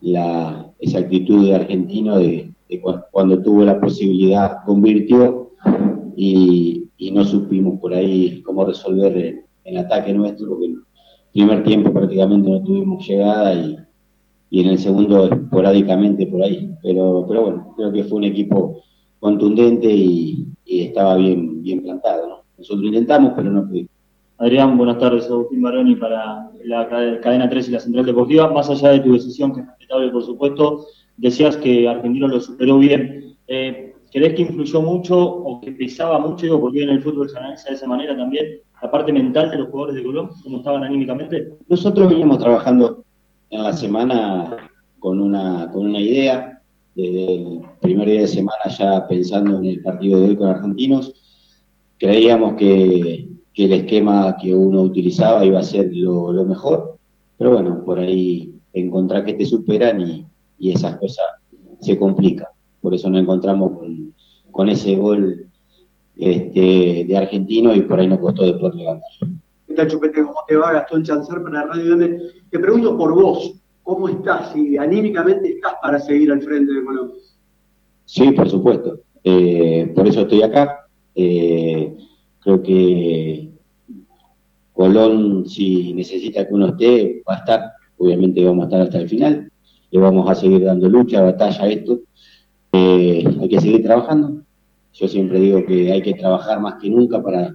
la, esa actitud de argentino de, cuando tuvo la posibilidad, convirtió y, no supimos por ahí cómo resolver el, ataque nuestro, porque en el primer tiempo prácticamente no tuvimos llegada y, en el segundo esporádicamente por ahí. Pero, pero bueno, creo que fue un equipo contundente y, estaba bien, bien plantado. Nosotros intentamos, pero no pudimos. Adrián, buenas tardes. Agustín Baroni para la cadena 3 y la Central Deportiva. Más allá de tu decisión, que por supuesto, decías que Argentino lo superó bien. Eh, ¿Crees que influyó mucho o que pesaba mucho, porque en el fútbol se analiza de esa manera también, la parte mental de los jugadores de Colón, cómo estaban anímicamente? Nosotros veníamos trabajando en la semana con una, idea, desde el primer día de semana ya pensando en el partido de hoy con Argentinos. Creíamos que que el esquema que uno utilizaba iba a ser lo, mejor, pero bueno, por ahí encontrar que te superan y, esas cosas se complican. Por eso nos encontramos con, ese gol este, de argentino y por ahí nos costó después levantar. ¿Qué tal, Chupete? ¿Cómo te va? Gastón Chanzar para Radio M. Te pregunto por vos, ¿cómo estás? Si anímicamente estás para seguir al frente de Colombia. Sí, por supuesto. Eh, por eso estoy acá. Eh, creo que Colón, si necesita que uno esté, va a estar. Obviamente vamos a estar hasta el final. Le vamos a seguir dando lucha, batalla a esto. Eh, hay que seguir trabajando. Yo siempre digo que hay que trabajar más que nunca para,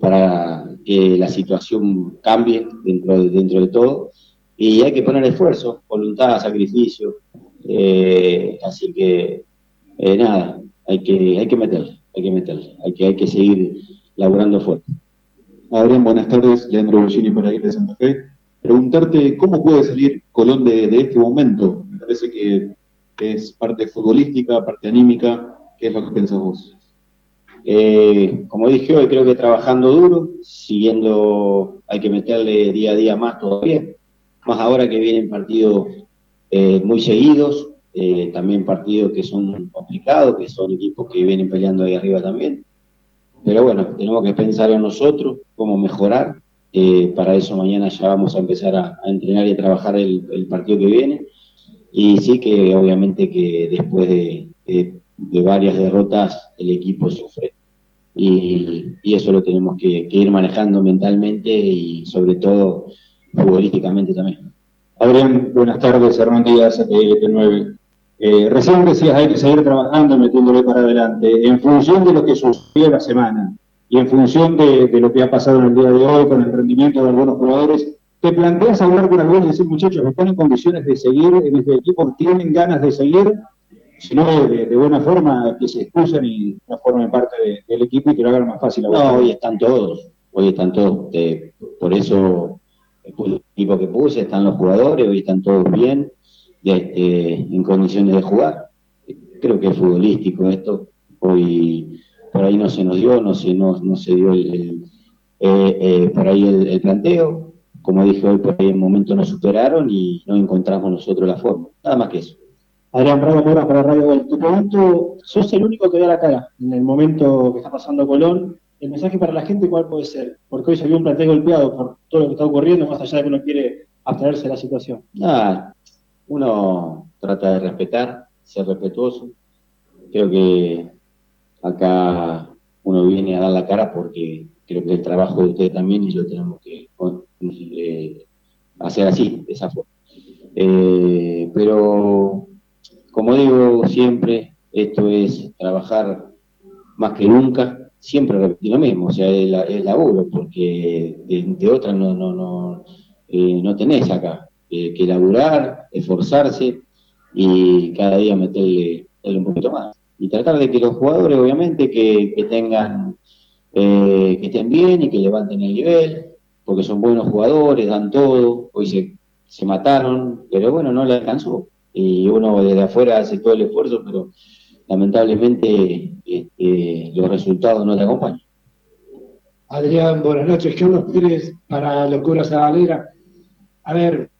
para que la situación cambie dentro de, dentro de todo. Y hay que poner esfuerzo, voluntad, sacrificio. Eh, así que, eh, nada, hay que, hay que meterle, hay que meterle, hay que, hay que seguir laburando fuerte. Adrián, buenas tardes. Leandro Bollini por ahí de Santa Fe. Preguntarte cómo puede salir Colón de, este momento. Me parece que, es parte futbolística, parte anímica. ¿Qué es lo que pensás vos? Eh, como dije hoy, creo que trabajando duro, siguiendo, hay que meterle día a día más todavía. Más ahora que vienen partidos eh, muy seguidos, eh, también partidos que son complicados, que son equipos que vienen peleando ahí arriba también. Pero bueno, tenemos que pensar en nosotros, cómo mejorar. Eh, para eso mañana ya vamos a empezar a, entrenar y a trabajar el, partido que viene. Y sí que obviamente que después de, varias derrotas el equipo sufre. Y, eso lo tenemos que, ir manejando mentalmente y sobre todo futbolísticamente también. Adrián, buenas tardes, Hernán Díaz, ATL 9 eh, recién decías, hay que seguir trabajando, metiéndole para adelante. En función de lo que sucedió la semana y en función de, lo que ha pasado en el día de hoy con el rendimiento de algunos jugadores, ¿te planteas hablar con algunos y decir, muchachos, están en condiciones de seguir en este equipo, tienen ganas de seguir? Si no, de, buena forma, que se excusen y no formen parte del equipo y que lo hagan más fácil. no, hoy están todos, hoy están todos. por eso el equipo que puse, están los jugadores, hoy están todos bien este, en condiciones de jugar. Creo que es futbolístico esto. Hoy por ahí no se nos dio, no se, no, no se dio el, eh, eh, por ahí el, planteo. Como dije hoy, por ahí en momento nos superaron y no encontramos nosotros la forma. Nada más que eso. Adrián Bravo Mora para Radio Gol. Tu pregunto, sos el único que ve la cara en el momento que está pasando Colón. El mensaje para la gente, ¿cuál puede ser? Porque hoy se vio un planteo golpeado por todo lo que está ocurriendo, más allá de que uno quiere abstraerse de la situación. Nada, uno trata de respetar, ser respetuoso. Creo que acá uno viene a dar la cara porque creo que es el trabajo de usted también y lo tenemos que eh, hacer así, de esa forma. Eh, pero, como digo siempre, esto es trabajar más que nunca, siempre repetir lo mismo, o sea, es, laburo, porque de, otra no, no, no, eh, no tenés acá que laburar, esforzarse y cada día meterle, un poquito más. Y tratar de que los jugadores, obviamente, que, tengan, eh, que estén bien y que levanten el nivel, porque son buenos jugadores, dan todo, hoy se, se mataron, pero bueno, no le alcanzó. Y uno desde afuera hace todo el esfuerzo, pero lamentablemente este, los resultados no te acompañan. Adrián, buenas noches. Carlos Pérez para Locura Zabalera. A ver,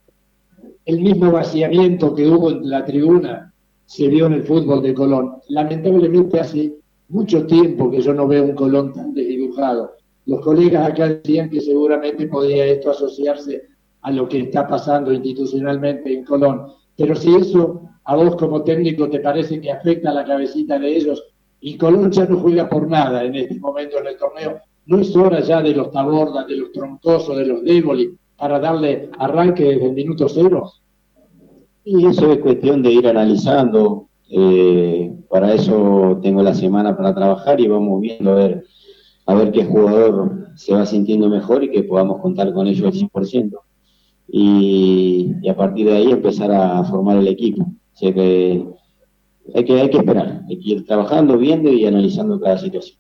el mismo vaciamiento que hubo en la tribuna se vio en el fútbol de Colón. Lamentablemente hace mucho tiempo que yo no veo un Colón tan desdibujado. Los colegas acá decían que seguramente podría esto asociarse a lo que está pasando institucionalmente en Colón. pero si eso a vos como técnico te parece que afecta a la cabecita de ellos y Colón ya no juega por nada en este momento en el torneo, no es hora ya de los tabordas, de los troncosos, de los déboli, para darle arranque desde el minuto cero. Y eso es cuestión de ir analizando. Eh, para eso tengo la semana para trabajar y vamos viendo a ver, a ver qué jugador se va sintiendo mejor y que podamos contar con ellos al 100%. Y, y a partir de ahí empezar a formar el equipo. que hay que, hay que esperar, hay que ir trabajando, viendo y analizando cada situación.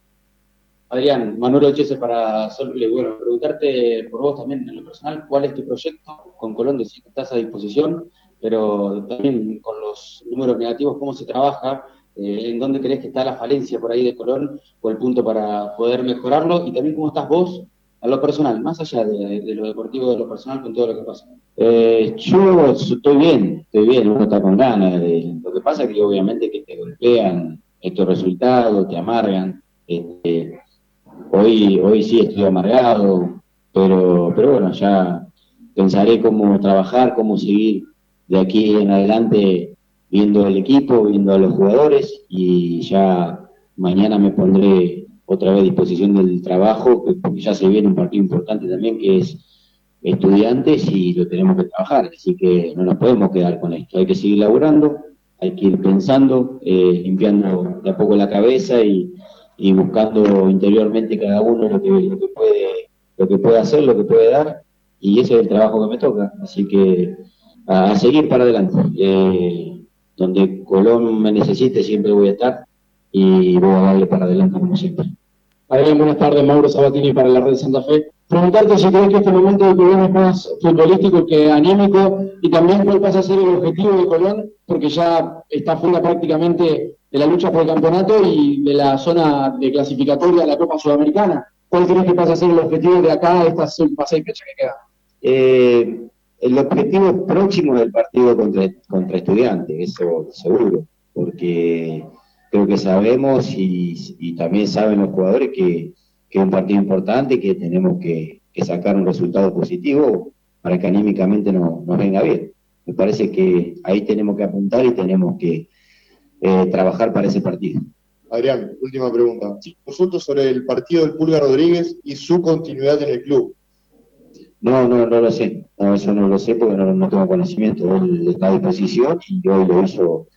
Adrián, Manuel Ochese para hacerle, bueno, preguntarte por vos también en lo personal, ¿cuál es tu proyecto con Colón? Decir que estás a disposición, pero también con los números negativos, ¿cómo se trabaja? Eh, ¿En dónde crees que está la falencia por ahí de Colón o el punto para poder mejorarlo? Y también cómo estás vos a lo personal, más allá de, lo deportivo, de lo personal, con todo lo que pasa. Eh, yo estoy bien, estoy bien, uno está con ganas. De, lo que pasa es que obviamente que te golpean estos resultados, te amargan. Este, hoy, hoy sí estoy amargado, pero, pero bueno, ya pensaré cómo trabajar, cómo seguir de aquí en adelante viendo el equipo, viendo a los jugadores y ya mañana me pondré otra vez a disposición del trabajo, porque ya se viene un partido importante también que es estudiantes y lo tenemos que trabajar, así que no nos podemos quedar con esto, hay que seguir laburando, hay que ir pensando, eh, limpiando de a poco la cabeza y, buscando interiormente cada uno lo que puede lo que puede hacer, lo que puede dar, y ese es el trabajo que me toca, así que a, seguir para adelante. Eh, donde Colón me necesite siempre voy a estar y voy a darle para adelante como siempre. Adrián, buenas tardes, Mauro Sabatini para la Red Santa Fe. Preguntarte si crees que este momento de Colón es más futbolístico que anímico y también cuál pasa a ser el objetivo de Colón, porque ya está fuera prácticamente de la lucha por el campeonato y de la zona de clasificatoria de la Copa Sudamericana. ¿Cuál crees que pasa a ser el objetivo de acá, de estas seis fechas que quedan? Eh, el objetivo próximo del partido contra, contra estudiantes, eso seguro, porque creo que sabemos y, también saben los jugadores que, es un partido importante y que tenemos que, sacar un resultado positivo para que anímicamente nos venga bien. Me parece que ahí tenemos que apuntar y tenemos que eh, trabajar para ese partido. Adrián, última pregunta. Consulto sobre el partido del Pulga Rodríguez y su continuidad en el club. No, no, no lo sé. No, eso no lo sé porque no, tengo conocimiento. Él está a disposición y hoy lo hizo